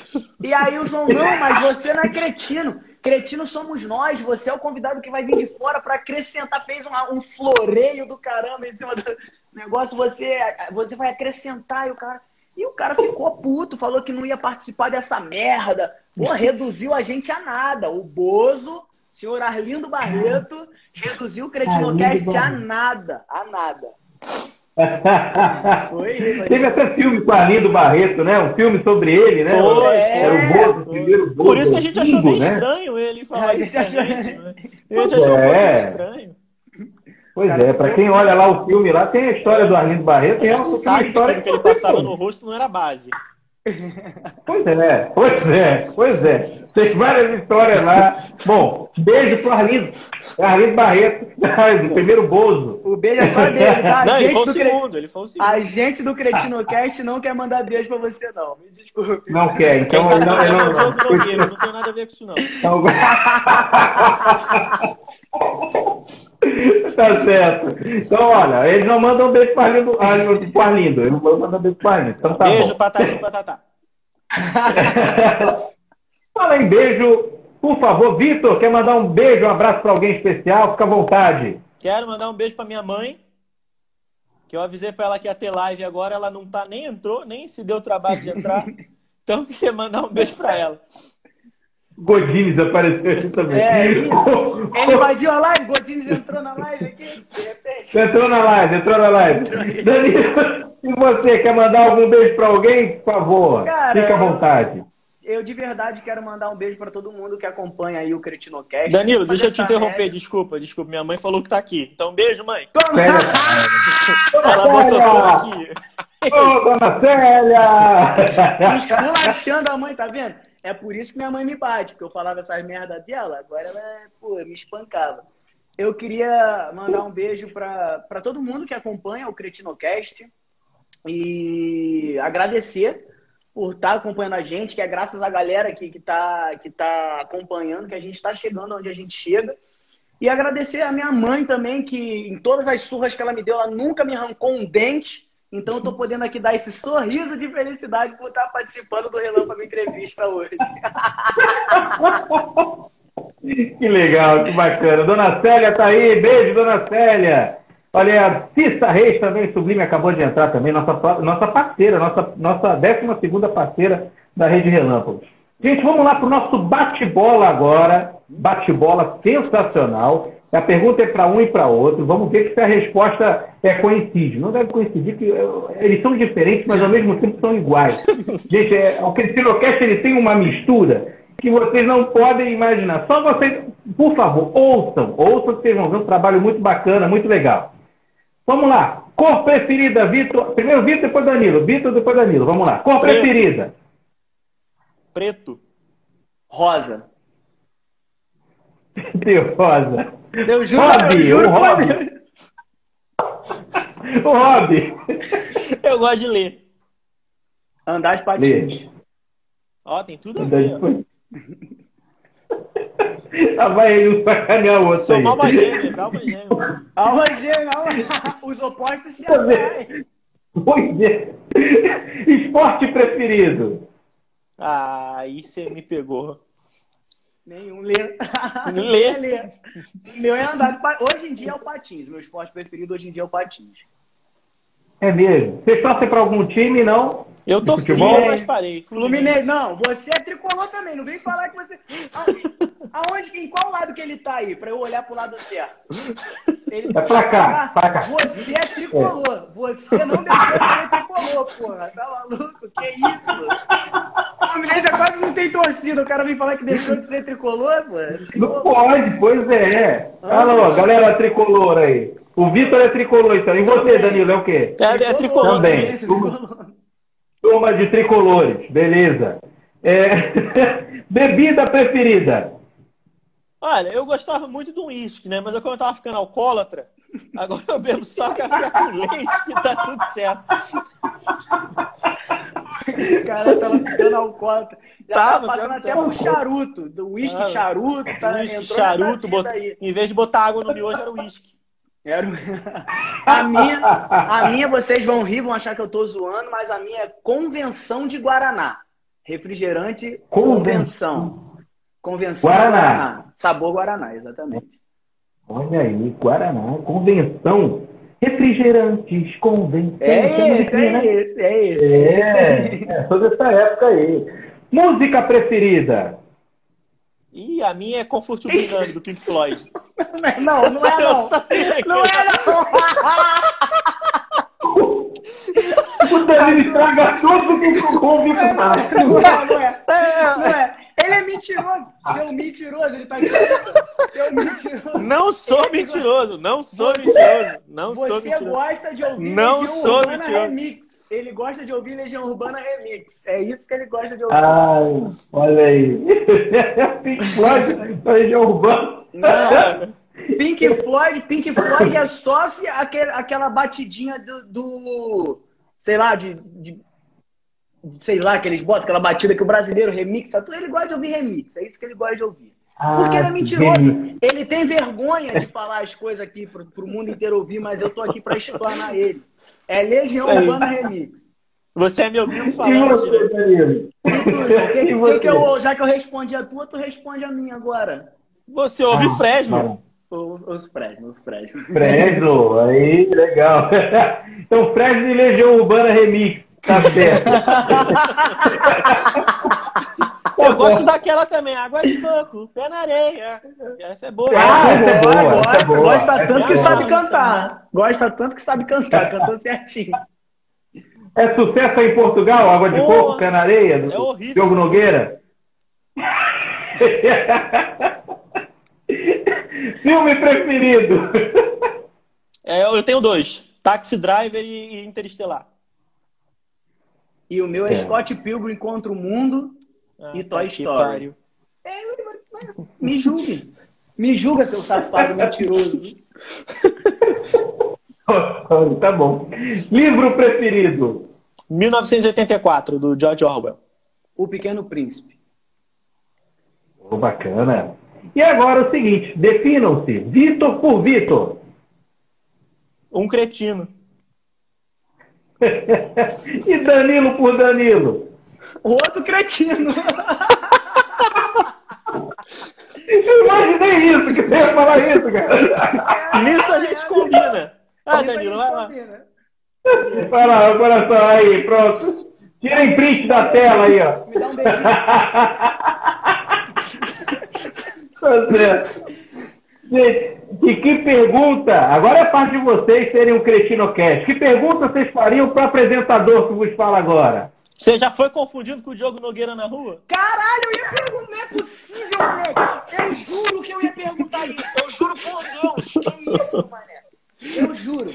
E aí o João, não, mas você não é cretino. Cretino somos nós, você é o convidado que vai vir de fora para acrescentar, fez um, um floreio do caramba em cima do negócio, você, você vai acrescentar e o cara. E o cara ficou puto, falou que não ia participar dessa merda. Pô, [laughs] reduziu a gente a nada. O Bozo, senhor Arlindo Barreto, reduziu o Cretinocast a nada. A nada. [laughs] Foi, foi. Teve até filme com a Arlindo Barreto, né? Um filme sobre ele, né? Foi, Era o Bozo, o primeiro Bozo. Por isso que a gente achou bem né? estranho ele É, falar a isso achou- gente. Né? A gente achou É. muito estranho. Pois é, pra quem olha lá o filme lá, tem a história do Arlindo Barreto, A e é uma sabe que história aquilo que ele passava no rosto não era base. [laughs] Pois é, pois é, pois é. Tem várias histórias lá. Bom, beijo pro Arlindo. Arlindo Barreto, [laughs] do primeiro Bozo. O beijo é só dele, tá? A Não, ele gente foi o segundo, ele foi o segundo. A gente do Cretinocast não quer mandar beijo pra você, não. Me desculpe. Não quer, Quem então tá não. falando é o Ele Diogo não, Nogueira, não tem nada a ver com isso não. Então- [laughs] [laughs] tá certo. Então, olha, eles não mandam um beijo pro Arlindo, Arlindo, pro Arlindo. Eles não mandam um beijo pro Arlindo. Então tá Beijo, patati patatá. [laughs] Fala em beijo, por favor, Vitor, quer mandar um beijo, um abraço para alguém especial? Fica à vontade. Quero mandar um beijo pra minha mãe, que eu avisei pra ela que ia ter live agora, ela não tá, nem entrou, nem se deu o trabalho de entrar. [laughs] Então queria mandar um beijo pra ela. Godines apareceu aqui também. É. Ele [laughs] invadiu a live, Godines entrou na live aqui, de repente. Entrou na live, entrou na live. Danilo, e você quer mandar algum beijo para alguém? Por favor, Cara, fica à vontade. Eu de verdade quero mandar um beijo pra todo mundo que acompanha aí o Cretinocast. Danilo, deixa eu te interromper, desculpa, desculpa. Minha mãe falou que tá aqui. Então, beijo, mãe. Toma! Ela botou tô aqui. Ô, dona Célia! Esculachando a mãe, tá vendo? É por isso que minha mãe me bate, porque eu falava essas merda dela, agora ela, pô, me espancava. Eu queria mandar um beijo pra todo mundo que acompanha o Cretinocast e agradecer por estar acompanhando a gente, que é graças à galera que, que, tá, que tá acompanhando, que a gente está chegando onde a gente chega. E agradecer a minha mãe também, que em todas as surras que ela me deu, ela nunca me arrancou um dente. Então eu tô podendo aqui dar esse sorriso de felicidade por estar participando do Relâmpago Entrevista hoje. [laughs] que legal, que bacana. Dona Célia tá aí, beijo, Dona Célia. Olha, a Cissa Reis também, Sublime, acabou de entrar também, nossa, nossa parceira, nossa, nossa 12 parceira da Rede Relâmpagos. Gente, vamos lá para o nosso bate-bola agora. Bate-bola sensacional. A pergunta é para um e para outro. Vamos ver se a resposta é coincide. Não deve coincidir, que eles são diferentes, mas ao mesmo tempo são iguais. [laughs] Gente, é, o Cristinocast ele tem uma mistura que vocês não podem imaginar. Só vocês, por favor, ouçam. Ouçam que vocês vão ver um trabalho muito bacana, muito legal. Vamos lá. Cor preferida, Vitor. Primeiro Vitor, depois Danilo. Vitor, depois Danilo. Vamos lá. Cor Preto. preferida. Preto. Rosa. [laughs] Deu rosa. Eu juro, Rob, eu juro, o Rob. [laughs] o Rob. Eu gosto de ler. Andar de patins. Ó, tem tudo a ver. [laughs] Ah, vai aí um sacanear o outro Sou aí. alma gêmea, alma gêmea. Alma gêmea, alma... Os opostos se atraem. Pois é. Esporte preferido. Ah, aí você me pegou. [laughs] Nenhum lê. Lê. lê. Meu é andar. Hoje em dia é o patins. Meu esporte preferido hoje em dia é o patins. É mesmo. Vocês torcem para algum time, não? Eu torci, mas parei. Fluminense. Não, você é tricolor também. Não vem falar que você. Aonde, em qual lado que ele tá aí? Pra eu olhar pro lado certo. Ele... É pra cá, pra cá. Você é tricolor. Você não deixou de ser tricolor, porra. Tá maluco? Que isso? O Fluminense quase não tem torcida. O cara vem falar que deixou de ser tricolor, pô. Não pode, pois é. Alô, galera tricolor aí. O Vitor é tricolor, então. E você, Danilo, é o quê? É, é tricolor Também. também. Turma de tricolores, beleza. É... [laughs] Bebida preferida. Olha, eu gostava muito do uísque, né? Mas eu, quando eu tava ficando alcoólatra, agora eu bebo só café com leite que tá tudo certo. O cara tava ficando alcoólatra. Já Tava, tava passando até tava. pro charuto. Do uísque charuto. Tá, Uísque, charuto, bot... aí. em vez de botar água no miojo, era uísque. Era... a, minha, a minha, vocês vão rir, vão achar que eu tô zoando, mas a minha é convenção de Guaraná. Refrigerante Convenção. convenção. Convenção Guaraná. Guaraná. Sabor Guaraná, exatamente. Olha aí, Guaraná, convenção. Refrigerantes, convenção. É Chama esse, né? é esse, é esse. esse aí. É, é, toda essa época aí. Música preferida. E a minha é Comfort Brigando, do Pink Floyd. [laughs] Não, não é não. Não é não. O Danilo estraga tudo que o convite tá. Não é, não é. Não é. Ele é mentiroso. Seu mentiroso, ele tá dizendo. Seu mentiroso. Não sou mentiroso, não sou mentiroso, não sou Você mentiroso. gosta de ouvir Não sou mentiroso. Remix. Ele gosta de ouvir Legião Urbana Remix. É isso que ele gosta de ouvir. Ai, olha aí. Pink Floyd, região urbana. Não. Pink Floyd, Pink Floyd é só se aquele, aquela batidinha do, do- sei lá, de, de- sei lá, que eles botam aquela batida que o brasileiro remixa, tudo, ele gosta de ouvir remix, é isso que ele gosta de ouvir. Porque ele é Ah, mentiroso. gênio. Ele tem vergonha de falar as coisas aqui pro, pro mundo inteiro ouvir, mas eu tô aqui pra explanar ele. É Legião. Urbana Remix. Você é meu grilo E falante, você, né? Danilo? E João, que- E que você? que eu- já que eu respondi a tua, tu responde a minha agora. Você ouve Ah, Fresno. Os, os Fresno, os Fresno. Fresno, aí, legal. [laughs] Então, Fresno e Legião Urbana Remix, tá certo. [laughs] Eu gosto daquela também, água de coco, pé na areia. Essa é boa. Ah, essa é boa, essa é gosta, boa. gosta tanto é que boa. sabe cantar. Gosta tanto que sabe cantar, cantou certinho. É sucesso aí em Portugal, Água de Porra, Coco, Pé na Areia, do é horrível Diogo. Nogueira? [laughs] Filme preferido? É, eu tenho dois: Taxi Driver e e Interestelar. E o meu é, É. Scott Pilgrim contra o mundo. Ah, E Toy que Story. pariu. Me julgue. Me julga, seu safado mentiroso. [laughs] tá bom. Livro preferido? 1984, do George Orwell. O Pequeno Príncipe. Oh, bacana. E agora o seguinte, definam-se, Vitor por Vitor. Um cretino. [laughs] e Danilo por Danilo? Outro cretino. Eu imaginei isso, que você ia falar isso, cara. Nisso a gente combina. Ah, Danilo, vai lá. Vai lá, coração aí, pronto. Tirem print da tela aí, ó. Me dá um beijinho. Tá certo. Gente, e que pergunta? Agora é parte de vocês serem um Cretinocast. Que pergunta vocês fariam para o apresentador que vos fala agora? Você já foi confundido com o Diogo Nogueira na rua? Caralho, eu ia perguntar. Não é possível, moleque. Eu juro que eu ia perguntar isso. Eu juro por Deus. Que isso, mané? Eu juro.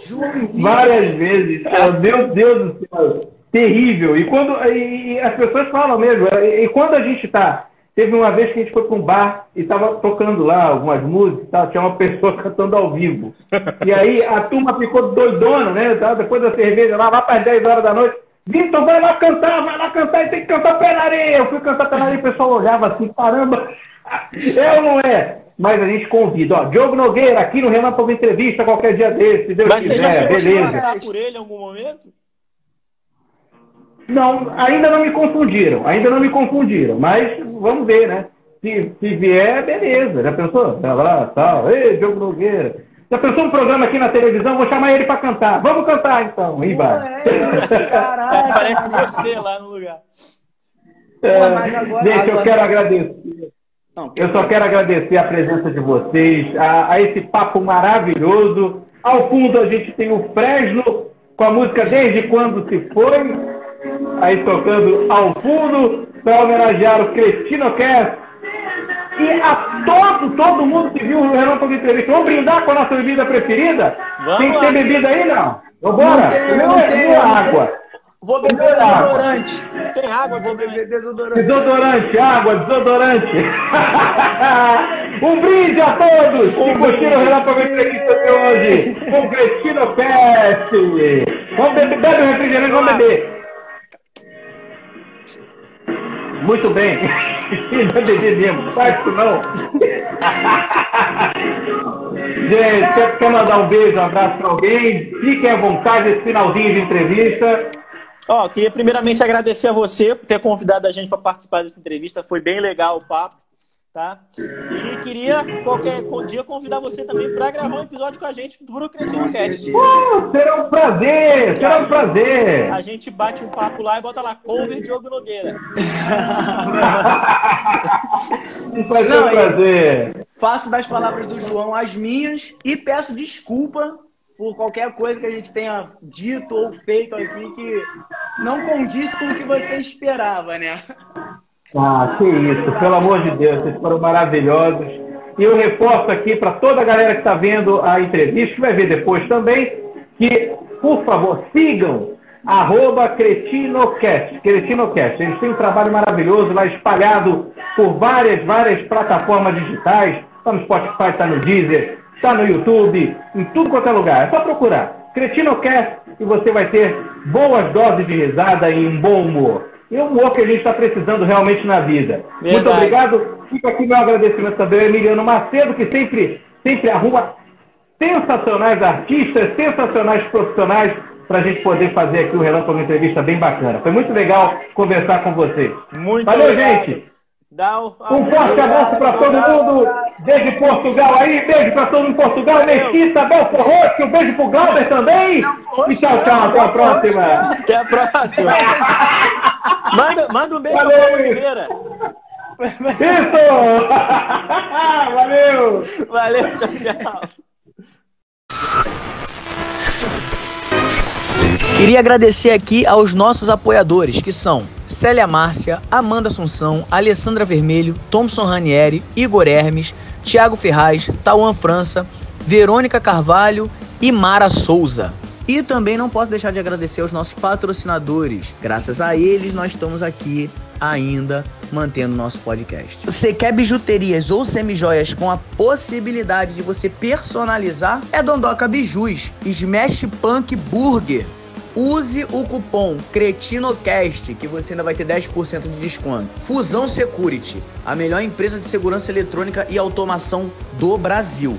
Joãozinho. Várias vezes. cara. Meu Deus do céu. Terrível. E quando e, e as pessoas falam mesmo. E, e quando a gente tá. Teve uma vez que a gente foi para um bar e estava tocando lá algumas músicas, e tal, tinha uma pessoa [laughs] cantando ao vivo. E aí a turma ficou doidona, né? Depois da cerveja lá, lá para as 10 horas da noite. Vitor, vai lá cantar, vai lá cantar e tem que cantar pé na areia. Eu fui cantar pé na areia e o pessoal olhava assim, caramba, é ou não é? Mas a gente convida, ó, Diogo Nogueira, aqui no Relâmpago Entrevista, qualquer dia desse, se Deus Mas você já quiser, a se beleza. passar por ele em algum momento? Não, ainda não me confundiram, ainda não me confundiram, mas vamos ver, né? Se, se vier, beleza. Já pensou? Vai lá, tal, ei, Diogo Nogueira. Já pensou um programa aqui na televisão? Vou chamar ele para cantar. Vamos cantar então, vai. É isso, caralho. É, parece você lá no lugar. É, mas agora- gente, eu agora- quero agradecer. Não, Eu só quero agradecer a presença de vocês, a, a esse papo maravilhoso. Ao fundo a gente tem o Fresno com a música Desde Quando Se Foi, aí tocando ao fundo para homenagear o Crestinocast. E a todo, todo mundo que viu o Relâmpago Entrevista, vamos brindar com a nossa bebida preferida? Vamos tem que ter bebida aí, não? Vambora? Não tem, Não não é- é água. Vou beber água. desodorante. Tem água Vou beber desodorante. Desodorante, água, desodorante. [laughs] um brinde a todos que curtiram o Relâmpago Entrevista de hoje com o Cretino Fest. Vamos beber, bebe o refrigerante, vamos beber. Muito bem. [laughs] [laughs] Vai beber mesmo, faz isso não. [laughs] Gente, quer, mandar um beijo, um abraço para alguém? Fiquem à vontade esse finalzinho de entrevista. Ó, queria primeiramente agradecer a você por ter convidado a gente para participar dessa entrevista. Foi bem legal o papo, tá? E queria qualquer dia convidar você também para gravar um episódio com a gente do Cretino Cast. Uh, será um prazer, será um prazer. A gente bate um papo lá e bota lá cover Diogo Nogueira. [laughs] Vai ser Não, um prazer. Faço das palavras do João as minhas e peço desculpa por qualquer coisa que a gente tenha dito ou feito aqui que não condiz com o que você esperava, né? Ah, que isso, pelo amor de Deus, vocês foram maravilhosos. E eu reforço aqui para toda a galera que está vendo a entrevista, que vai ver depois também, que, por favor, sigam arroba Cretinocast. Cretinocast. Eles têm um trabalho maravilhoso lá espalhado por várias, várias plataformas digitais. Está no Spotify, está no Deezer, está no YouTube, em tudo quanto é lugar. É só procurar. Cretinocast e você vai ter boas doses de risada e um bom humor. E o humor que a gente está precisando realmente na vida. Muito Verdade. obrigado. Fica aqui meu agradecimento também ao Emiliano Macedo, que sempre, sempre arruma sensacionais artistas, sensacionais profissionais, para a gente poder fazer aqui o Relâmpago Entrevista bem bacana. Foi muito legal conversar com vocês. Muito Valeu, obrigado. gente. Dá um, Um forte abraço para todo mundo. Desde Portugal aí. Beijo para todo mundo em Portugal. Valeu. Mesquita, Belfor Roxo. Um beijo pro Glauber também. E tchau, tchau. Até a próxima. Até a próxima. manda, manda um beijo Valeu. pra Paulo Oliveira. Isso! [laughs] Valeu! Valeu, tchau, tchau. Queria agradecer aqui aos nossos apoiadores, que são Célia Márcia, Amanda Assunção, Alessandra Vermelho, Thompson Ranieri, Igor Hermes, Thiago Ferraz, Tauan França, Verônica Carvalho e Mara Souza. E também não posso deixar de agradecer aos nossos patrocinadores. Graças a eles, nós estamos aqui ainda mantendo nosso podcast. Você quer bijuterias ou semijoias com a possibilidade de você personalizar? É Dondoca Bijus, Smash Punk Burger. Use o cupom CRETINOCAST que você ainda vai ter 10% de desconto. Fusão Security, a melhor empresa de segurança eletrônica e automação do Brasil.